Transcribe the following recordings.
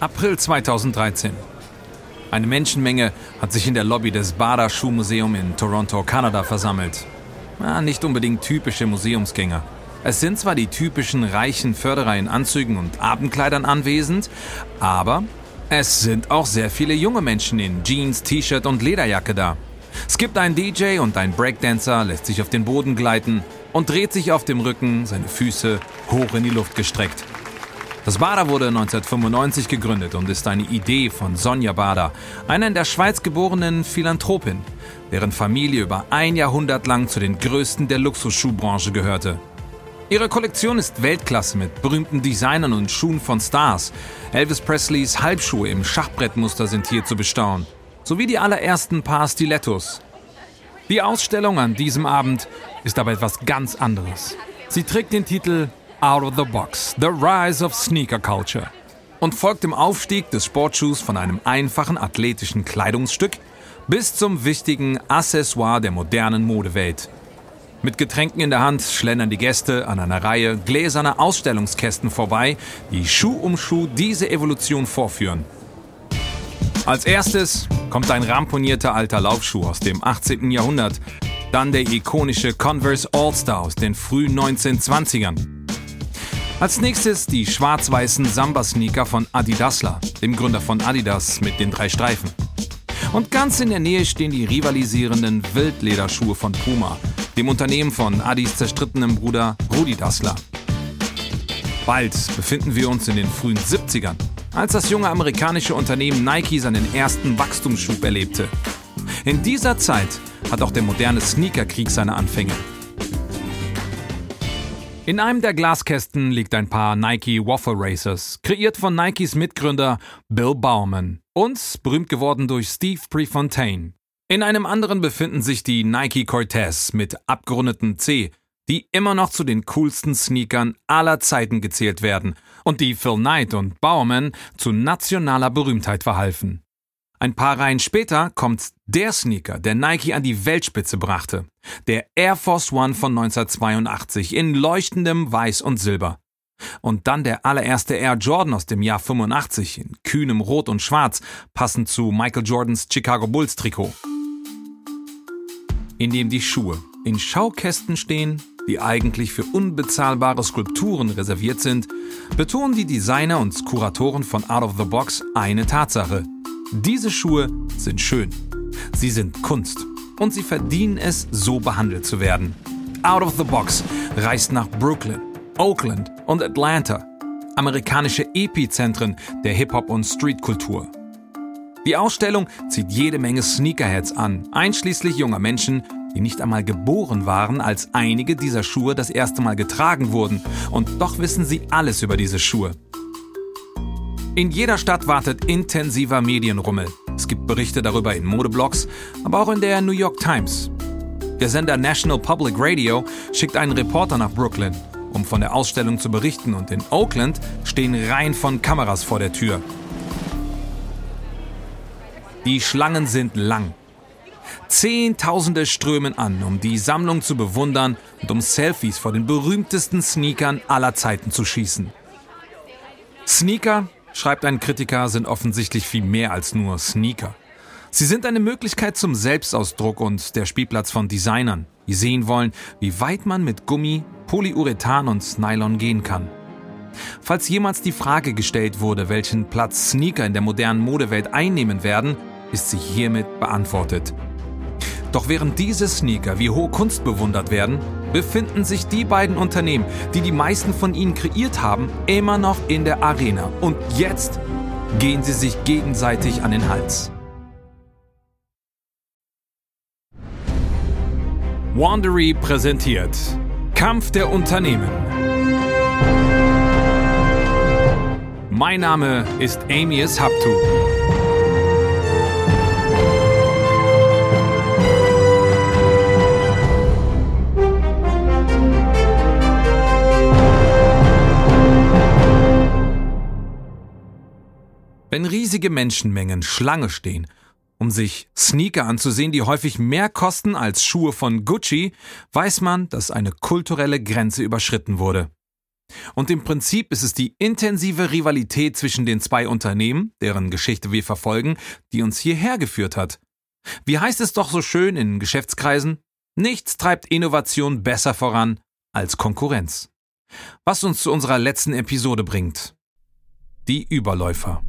April 2013. Eine Menschenmenge hat sich in der Lobby des Bada Schuhmuseum in Toronto, Kanada versammelt. Ja, nicht unbedingt typische Museumsgänger. Es sind zwar die typischen reichen Förderer in Anzügen und Abendkleidern anwesend, aber es sind auch sehr viele junge Menschen in Jeans, T-Shirt und Lederjacke da. Es gibt einen DJ und ein Breakdancer lässt sich auf den Boden gleiten und dreht sich auf dem Rücken, seine Füße hoch in die Luft gestreckt. Das Bader wurde 1995 gegründet und ist eine Idee von Sonja Bader, einer in der Schweiz geborenen Philanthropin, deren Familie über ein Jahrhundert lang zu den größten der Luxusschuhbranche gehörte. Ihre Kollektion ist Weltklasse mit berühmten Designern und Schuhen von Stars. Elvis Presleys Halbschuhe im Schachbrettmuster sind hier zu bestaunen, sowie die allerersten Paar Stilettos. Die Ausstellung an diesem Abend ist aber etwas ganz anderes. Sie trägt den Titel Out of the Box, The Rise of Sneaker Culture und folgt dem Aufstieg des Sportschuhs von einem einfachen athletischen Kleidungsstück bis zum wichtigen Accessoire der modernen Modewelt. Mit Getränken in der Hand schlendern die Gäste an einer Reihe gläserner Ausstellungskästen vorbei, die Schuh um Schuh diese Evolution vorführen. Als erstes kommt ein ramponierter alter Laufschuh aus dem 18. Jahrhundert, dann der ikonische Converse All-Star aus den frühen 1920ern. Als nächstes die schwarz-weißen Samba-Sneaker von Adidasler, dem Gründer von Adidas mit den drei Streifen. Und ganz in der Nähe stehen die rivalisierenden Wildlederschuhe von Puma, dem Unternehmen von Adis zerstrittenem Bruder Rudi Dassler. Bald befinden wir uns in den frühen 70ern, als das junge amerikanische Unternehmen Nike seinen ersten Wachstumsschub erlebte. In dieser Zeit hat auch der moderne Sneakerkrieg seine Anfänge. In einem der Glaskästen liegt ein paar Nike Waffle Racers, kreiert von Nikes Mitgründer Bill Bauman und berühmt geworden durch Steve Prefontaine. In einem anderen befinden sich die Nike Cortez mit abgerundetem C, die immer noch zu den coolsten Sneakern aller Zeiten gezählt werden und die Phil Knight und Bauman zu nationaler Berühmtheit verhalfen. Ein paar Reihen später kommt der Sneaker, der Nike an die Weltspitze brachte. Der Air Force One von 1982 in leuchtendem Weiß und Silber. Und dann der allererste Air Jordan aus dem Jahr 85 in kühnem Rot und Schwarz, passend zu Michael Jordans Chicago Bulls Trikot. In dem die Schuhe in Schaukästen stehen, die eigentlich für unbezahlbare Skulpturen reserviert sind, betonen die Designer und Kuratoren von Out of the Box eine Tatsache – diese Schuhe sind schön. Sie sind Kunst. Und sie verdienen es, so behandelt zu werden. Out of the Box reist nach Brooklyn, Oakland und Atlanta. Amerikanische Epizentren der Hip-Hop- und Streetkultur. Die Ausstellung zieht jede Menge Sneakerheads an, einschließlich junger Menschen, die nicht einmal geboren waren, als einige dieser Schuhe das erste Mal getragen wurden. Und doch wissen sie alles über diese Schuhe. In jeder Stadt wartet intensiver Medienrummel. Es gibt Berichte darüber in Modeblogs, aber auch in der New York Times. Der Sender National Public Radio schickt einen Reporter nach Brooklyn, um von der Ausstellung zu berichten, und in Oakland stehen Reihen von Kameras vor der Tür. Die Schlangen sind lang. Zehntausende strömen an, um die Sammlung zu bewundern und um Selfies vor den berühmtesten Sneakern aller Zeiten zu schießen. Sneaker schreibt ein Kritiker, sind offensichtlich viel mehr als nur Sneaker. Sie sind eine Möglichkeit zum Selbstausdruck und der Spielplatz von Designern, die sehen wollen, wie weit man mit Gummi, Polyurethan und Nylon gehen kann. Falls jemals die Frage gestellt wurde, welchen Platz Sneaker in der modernen Modewelt einnehmen werden, ist sie hiermit beantwortet. Doch während diese Sneaker wie hohe Kunst bewundert werden, befinden sich die beiden Unternehmen, die die meisten von ihnen kreiert haben, immer noch in der Arena. Und jetzt gehen sie sich gegenseitig an den Hals. Wandery präsentiert Kampf der Unternehmen. Mein Name ist Amius Haptu. Wenn riesige Menschenmengen Schlange stehen, um sich Sneaker anzusehen, die häufig mehr kosten als Schuhe von Gucci, weiß man, dass eine kulturelle Grenze überschritten wurde. Und im Prinzip ist es die intensive Rivalität zwischen den zwei Unternehmen, deren Geschichte wir verfolgen, die uns hierher geführt hat. Wie heißt es doch so schön in Geschäftskreisen? Nichts treibt Innovation besser voran als Konkurrenz. Was uns zu unserer letzten Episode bringt. Die Überläufer.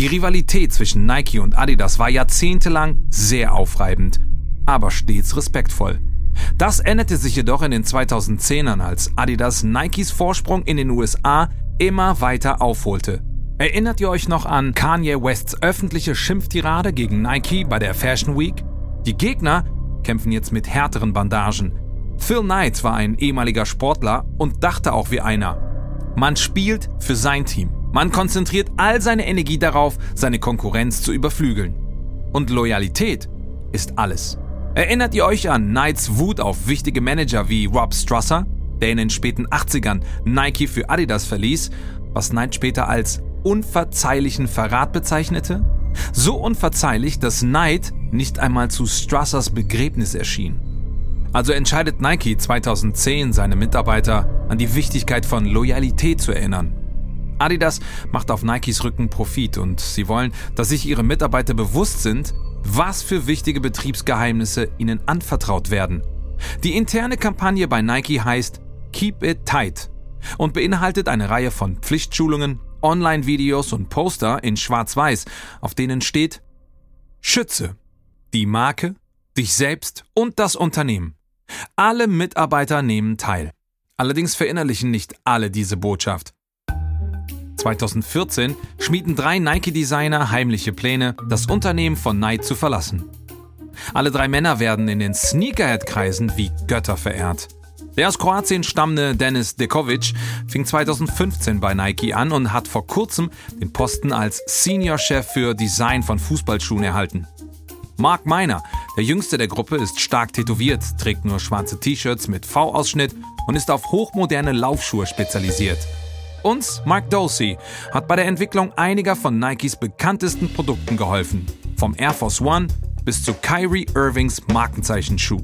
Die Rivalität zwischen Nike und Adidas war jahrzehntelang sehr aufreibend, aber stets respektvoll. Das änderte sich jedoch in den 2010ern, als Adidas Nikes Vorsprung in den USA immer weiter aufholte. Erinnert ihr euch noch an Kanye Wests öffentliche Schimpftirade gegen Nike bei der Fashion Week? Die Gegner kämpfen jetzt mit härteren Bandagen. Phil Knight war ein ehemaliger Sportler und dachte auch wie einer. Man spielt für sein Team. Man konzentriert all seine Energie darauf, seine Konkurrenz zu überflügeln. Und Loyalität ist alles. Erinnert ihr euch an Knights Wut auf wichtige Manager wie Rob Strasser, der in den späten 80ern Nike für Adidas verließ, was Knight später als unverzeihlichen Verrat bezeichnete? So unverzeihlich, dass Knight nicht einmal zu Strassers Begräbnis erschien. Also entscheidet Nike 2010 seine Mitarbeiter an die Wichtigkeit von Loyalität zu erinnern. Adidas macht auf Nikes Rücken Profit und sie wollen, dass sich ihre Mitarbeiter bewusst sind, was für wichtige Betriebsgeheimnisse ihnen anvertraut werden. Die interne Kampagne bei Nike heißt Keep It Tight und beinhaltet eine Reihe von Pflichtschulungen, Online-Videos und Poster in Schwarz-Weiß, auf denen steht Schütze die Marke, dich selbst und das Unternehmen. Alle Mitarbeiter nehmen teil. Allerdings verinnerlichen nicht alle diese Botschaft. 2014 schmieden drei Nike-Designer heimliche Pläne, das Unternehmen von Nike zu verlassen. Alle drei Männer werden in den Sneakerhead-Kreisen wie Götter verehrt. Der aus Kroatien stammende Denis Dekovic fing 2015 bei Nike an und hat vor kurzem den Posten als Senior-Chef für Design von Fußballschuhen erhalten. Mark Miner, der jüngste der Gruppe, ist stark tätowiert, trägt nur schwarze T-Shirts mit V-Ausschnitt und ist auf hochmoderne Laufschuhe spezialisiert. Und Mark Dosey hat bei der Entwicklung einiger von Nikes bekanntesten Produkten geholfen. Vom Air Force One bis zu Kyrie Irvings Markenzeichenschuh.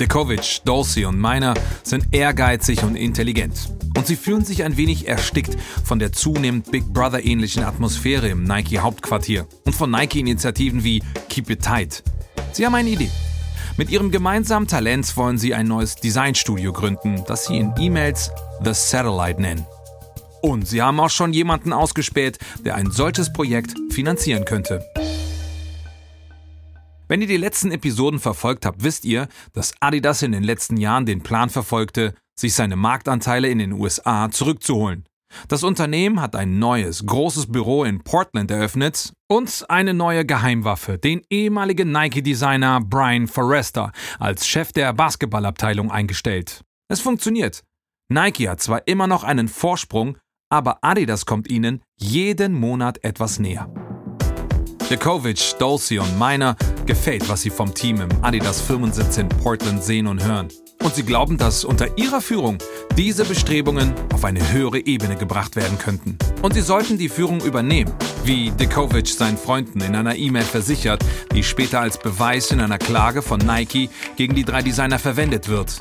Dekovic, Dosey und Miner sind ehrgeizig und intelligent. Und sie fühlen sich ein wenig erstickt von der zunehmend Big Brother-ähnlichen Atmosphäre im Nike-Hauptquartier und von Nike-Initiativen wie Keep It Tight. Sie haben eine Idee. Mit ihrem gemeinsamen Talent wollen sie ein neues Designstudio gründen, das sie in E-Mails The Satellite nennen. Und sie haben auch schon jemanden ausgespäht, der ein solches Projekt finanzieren könnte. Wenn ihr die letzten Episoden verfolgt habt, wisst ihr, dass Adidas in den letzten Jahren den Plan verfolgte, sich seine Marktanteile in den USA zurückzuholen. Das Unternehmen hat ein neues, großes Büro in Portland eröffnet und eine neue Geheimwaffe, den ehemaligen Nike-Designer Brian Forrester, als Chef der Basketballabteilung eingestellt. Es funktioniert. Nike hat zwar immer noch einen Vorsprung, aber Adidas kommt ihnen jeden Monat etwas näher. Djokovic, Dulce und Miner gefällt, was sie vom Team im Adidas Firmensitz in Portland sehen und hören. Und sie glauben, dass unter ihrer Führung diese Bestrebungen auf eine höhere Ebene gebracht werden könnten. Und sie sollten die Führung übernehmen, wie Djokovic seinen Freunden in einer E-Mail versichert, die später als Beweis in einer Klage von Nike gegen die drei Designer verwendet wird.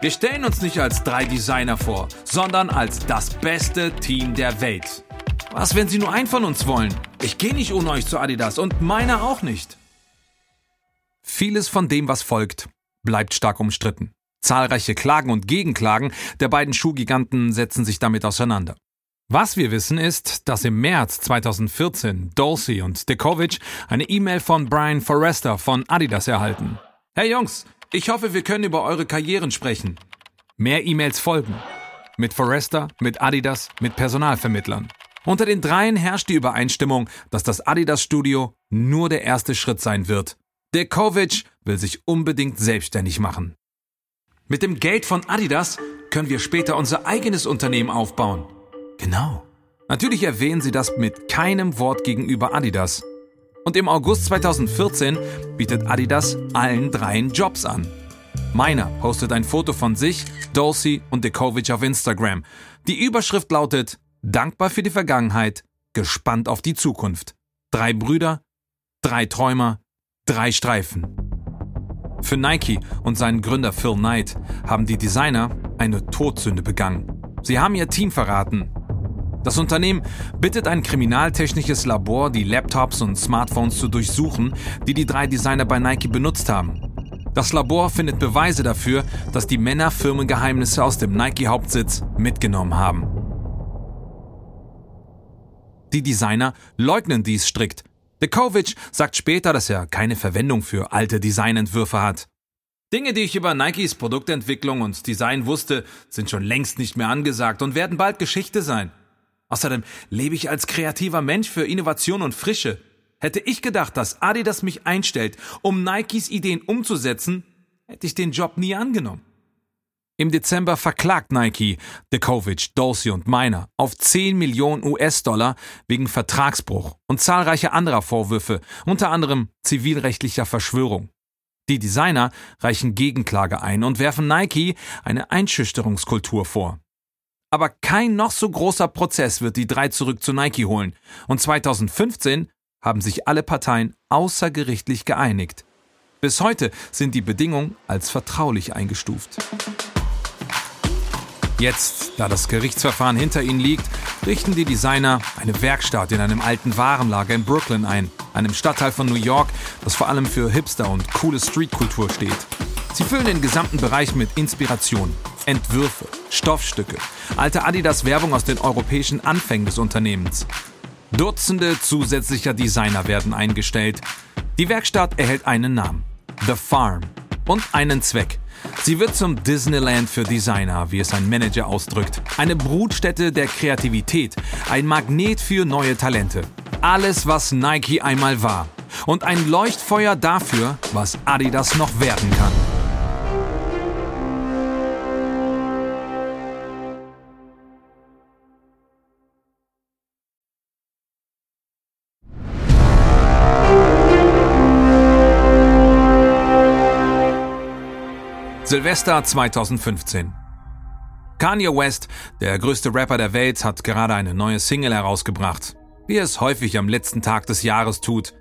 Wir stellen uns nicht als drei Designer vor, sondern als das beste Team der Welt. Was, wenn Sie nur einen von uns wollen? Ich gehe nicht ohne euch zu Adidas und meiner auch nicht. Vieles von dem, was folgt, bleibt stark umstritten. Zahlreiche Klagen und Gegenklagen der beiden Schuhgiganten setzen sich damit auseinander. Was wir wissen ist, dass im März 2014 Dulce und Dekovic eine E-Mail von Brian Forrester von Adidas erhalten. Hey Jungs, ich hoffe, wir können über eure Karrieren sprechen. Mehr E-Mails folgen. Mit Forrester, mit Adidas, mit Personalvermittlern. Unter den dreien herrscht die Übereinstimmung, dass das Adidas Studio nur der erste Schritt sein wird. Dekovic will sich unbedingt selbstständig machen. Mit dem Geld von Adidas können wir später unser eigenes Unternehmen aufbauen. Genau. Natürlich erwähnen sie das mit keinem Wort gegenüber Adidas. Und im August 2014 bietet Adidas allen dreien Jobs an. Meiner postet ein Foto von sich, Dulcie und Dekovic auf Instagram. Die Überschrift lautet Dankbar für die Vergangenheit, gespannt auf die Zukunft. Drei Brüder, drei Träumer, drei Streifen. Für Nike und seinen Gründer Phil Knight haben die Designer eine Todsünde begangen. Sie haben ihr Team verraten. Das Unternehmen bittet ein kriminaltechnisches Labor, die Laptops und Smartphones zu durchsuchen, die die drei Designer bei Nike benutzt haben. Das Labor findet Beweise dafür, dass die Männer Firmengeheimnisse aus dem Nike-Hauptsitz mitgenommen haben. Die Designer leugnen dies strikt. Dekovic sagt später, dass er keine Verwendung für alte Designentwürfe hat. Dinge, die ich über Nikes Produktentwicklung und Design wusste, sind schon längst nicht mehr angesagt und werden bald Geschichte sein. Außerdem lebe ich als kreativer Mensch für Innovation und Frische. Hätte ich gedacht, dass Adidas mich einstellt, um Nikes Ideen umzusetzen, hätte ich den Job nie angenommen. Im Dezember verklagt Nike Dekovic, Dorsey und Miner auf 10 Millionen US-Dollar wegen Vertragsbruch und zahlreicher anderer Vorwürfe, unter anderem zivilrechtlicher Verschwörung. Die Designer reichen Gegenklage ein und werfen Nike eine Einschüchterungskultur vor. Aber kein noch so großer Prozess wird die drei zurück zu Nike holen. Und 2015 haben sich alle Parteien außergerichtlich geeinigt. Bis heute sind die Bedingungen als vertraulich eingestuft. Jetzt, da das Gerichtsverfahren hinter ihnen liegt, richten die Designer eine Werkstatt in einem alten Warenlager in Brooklyn ein, einem Stadtteil von New York, das vor allem für Hipster und coole Streetkultur steht. Sie füllen den gesamten Bereich mit Inspiration, Entwürfe, Stoffstücke, alte Adidas-Werbung aus den europäischen Anfängen des Unternehmens. Dutzende zusätzlicher Designer werden eingestellt. Die Werkstatt erhält einen Namen, The Farm, und einen Zweck. Sie wird zum Disneyland für Designer, wie es ein Manager ausdrückt. Eine Brutstätte der Kreativität, ein Magnet für neue Talente. Alles, was Nike einmal war. Und ein Leuchtfeuer dafür, was Adidas noch werden kann. Silvester 2015. Kanye West, der größte Rapper der Welt, hat gerade eine neue Single herausgebracht, wie es häufig am letzten Tag des Jahres tut.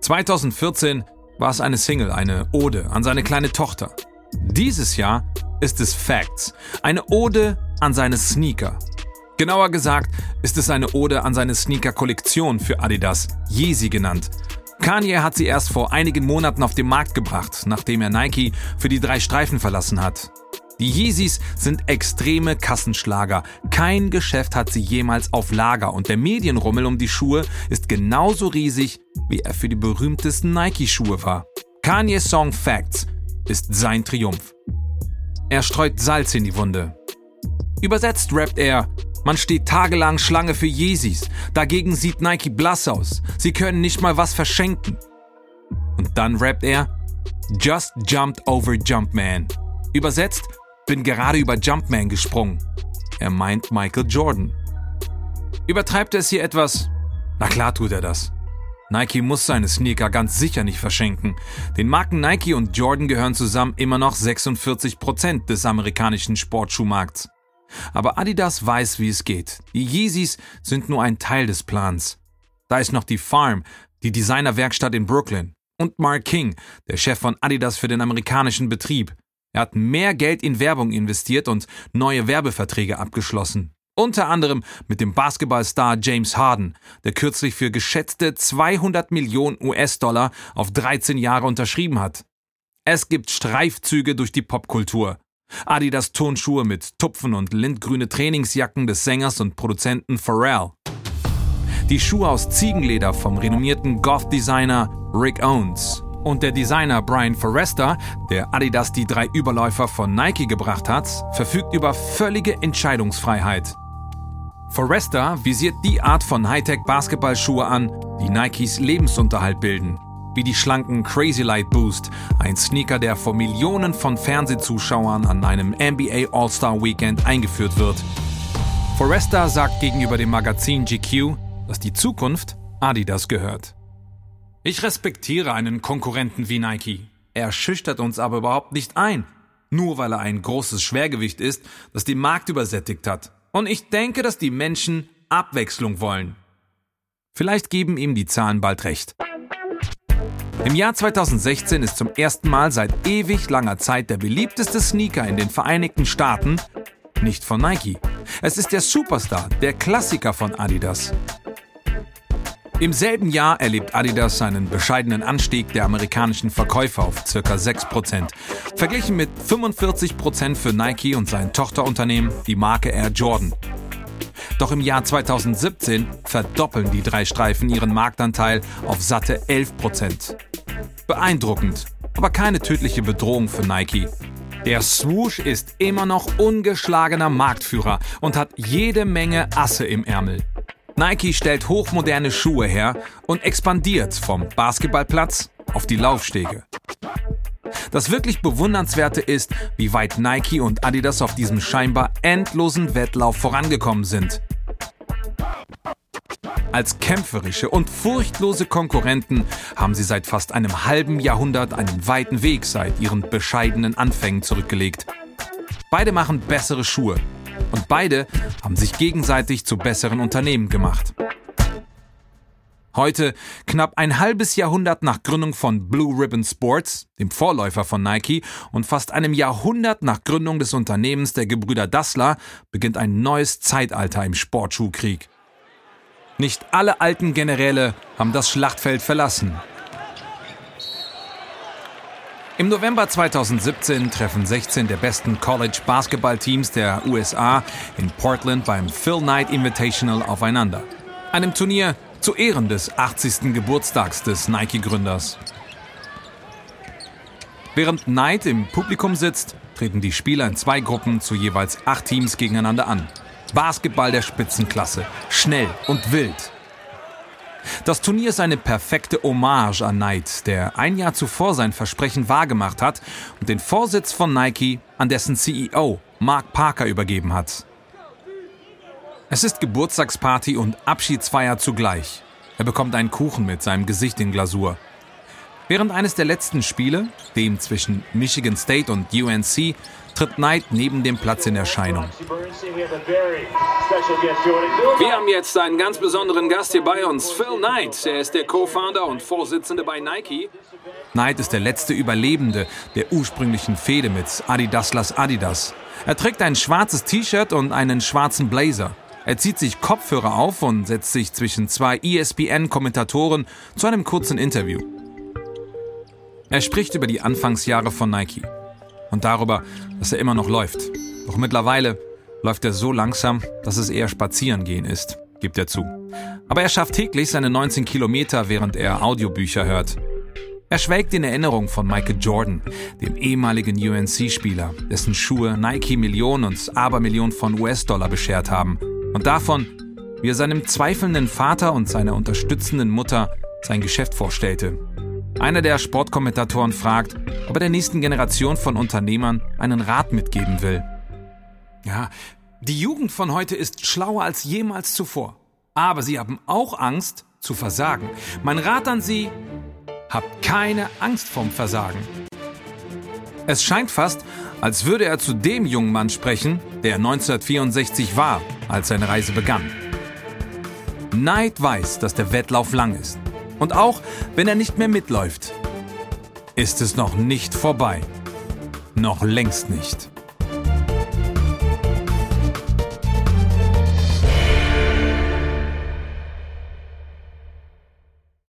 2014 war es eine Single, eine Ode an seine kleine Tochter. Dieses Jahr ist es Facts, eine Ode an seine Sneaker. Genauer gesagt ist es eine Ode an seine Sneaker-Kollektion für Adidas, Yeezy genannt, Kanye hat sie erst vor einigen Monaten auf den Markt gebracht, nachdem er Nike für die drei Streifen verlassen hat. Die Yeezys sind extreme Kassenschlager. Kein Geschäft hat sie jemals auf Lager und der Medienrummel um die Schuhe ist genauso riesig, wie er für die berühmtesten Nike-Schuhe war. Kanye's Song Facts ist sein Triumph. Er streut Salz in die Wunde. Übersetzt rappt er, man steht tagelang Schlange für Yeezys. Dagegen sieht Nike blass aus. Sie können nicht mal was verschenken. Und dann rappt er, Just jumped over Jumpman. Übersetzt, bin gerade über Jumpman gesprungen. Er meint Michael Jordan. Übertreibt er es hier etwas? Na klar tut er das. Nike muss seine Sneaker ganz sicher nicht verschenken. Den Marken Nike und Jordan gehören zusammen immer noch 46% des amerikanischen Sportschuhmarkts. Aber Adidas weiß, wie es geht. Die Yeezys sind nur ein Teil des Plans. Da ist noch die Farm, die Designerwerkstatt in Brooklyn. Und Mark King, der Chef von Adidas für den amerikanischen Betrieb. Er hat mehr Geld in Werbung investiert und neue Werbeverträge abgeschlossen. Unter anderem mit dem Basketballstar James Harden, der kürzlich für geschätzte 200 Millionen US-Dollar auf 13 Jahre unterschrieben hat. Es gibt Streifzüge durch die Popkultur. Adidas Turnschuhe mit Tupfen und lindgrüne Trainingsjacken des Sängers und Produzenten Pharrell. Die Schuhe aus Ziegenleder vom renommierten Goth-Designer Rick Owens. Und der Designer Brian Forrester, der Adidas die drei Überläufer von Nike gebracht hat, verfügt über völlige Entscheidungsfreiheit. Forrester visiert die Art von Hightech-Basketballschuhe an, die Nikes Lebensunterhalt bilden wie die schlanken Crazy Light Boost, ein Sneaker, der vor Millionen von Fernsehzuschauern an einem NBA All-Star Weekend eingeführt wird. Forrester sagt gegenüber dem Magazin GQ, dass die Zukunft Adidas gehört. Ich respektiere einen Konkurrenten wie Nike. Er schüchtert uns aber überhaupt nicht ein, nur weil er ein großes Schwergewicht ist, das den Markt übersättigt hat. Und ich denke, dass die Menschen Abwechslung wollen. Vielleicht geben ihm die Zahlen bald recht. Im Jahr 2016 ist zum ersten Mal seit ewig langer Zeit der beliebteste Sneaker in den Vereinigten Staaten nicht von Nike. Es ist der Superstar, der Klassiker von Adidas. Im selben Jahr erlebt Adidas seinen bescheidenen Anstieg der amerikanischen Verkäufer auf ca. 6%, verglichen mit 45% für Nike und sein Tochterunternehmen, die Marke Air Jordan. Doch im Jahr 2017 verdoppeln die drei Streifen ihren Marktanteil auf satte 11%. Beeindruckend, aber keine tödliche Bedrohung für Nike. Der Swoosh ist immer noch ungeschlagener Marktführer und hat jede Menge Asse im Ärmel. Nike stellt hochmoderne Schuhe her und expandiert vom Basketballplatz auf die Laufstege. Das wirklich Bewundernswerte ist, wie weit Nike und Adidas auf diesem scheinbar endlosen Wettlauf vorangekommen sind. Als kämpferische und furchtlose Konkurrenten haben sie seit fast einem halben Jahrhundert einen weiten Weg seit ihren bescheidenen Anfängen zurückgelegt. Beide machen bessere Schuhe und beide haben sich gegenseitig zu besseren Unternehmen gemacht. Heute, knapp ein halbes Jahrhundert nach Gründung von Blue Ribbon Sports, dem Vorläufer von Nike, und fast einem Jahrhundert nach Gründung des Unternehmens der Gebrüder Dassler, beginnt ein neues Zeitalter im Sportschuhkrieg. Nicht alle alten Generäle haben das Schlachtfeld verlassen. Im November 2017 treffen 16 der besten College-Basketball-Teams der USA in Portland beim Phil Knight Invitational aufeinander. Einem Turnier zu Ehren des 80. Geburtstags des Nike-Gründers. Während Knight im Publikum sitzt, treten die Spieler in zwei Gruppen zu jeweils acht Teams gegeneinander an. Basketball der Spitzenklasse. Schnell und wild. Das Turnier ist eine perfekte Hommage an Knight, der ein Jahr zuvor sein Versprechen wahrgemacht hat und den Vorsitz von Nike an dessen CEO Mark Parker übergeben hat. Es ist Geburtstagsparty und Abschiedsfeier zugleich. Er bekommt einen Kuchen mit seinem Gesicht in Glasur. Während eines der letzten Spiele, dem zwischen Michigan State und UNC, tritt Knight neben dem Platz in Erscheinung. Wir haben jetzt einen ganz besonderen Gast hier bei uns, Phil Knight. Er ist der Co-Founder und Vorsitzende bei Nike. Knight ist der letzte Überlebende der ursprünglichen Fehde mit Adidaslas Adidas. Er trägt ein schwarzes T-Shirt und einen schwarzen Blazer. Er zieht sich Kopfhörer auf und setzt sich zwischen zwei ESPN-Kommentatoren zu einem kurzen Interview. Er spricht über die Anfangsjahre von Nike und darüber, dass er immer noch läuft. Doch mittlerweile läuft er so langsam, dass es eher Spazierengehen ist, gibt er zu. Aber er schafft täglich seine 19 Kilometer, während er Audiobücher hört. Er schwelgt in Erinnerung von Michael Jordan, dem ehemaligen UNC-Spieler, dessen Schuhe Nike Millionen und Abermillionen von US-Dollar beschert haben. Und davon, wie er seinem zweifelnden Vater und seiner unterstützenden Mutter sein Geschäft vorstellte. Einer der Sportkommentatoren fragt, ob er der nächsten Generation von Unternehmern einen Rat mitgeben will. Ja, die Jugend von heute ist schlauer als jemals zuvor. Aber sie haben auch Angst zu versagen. Mein Rat an Sie, habt keine Angst vorm Versagen. Es scheint fast, als würde er zu dem jungen Mann sprechen, der 1964 war, als seine Reise begann. Neid weiß, dass der Wettlauf lang ist. Und auch wenn er nicht mehr mitläuft, ist es noch nicht vorbei. Noch längst nicht.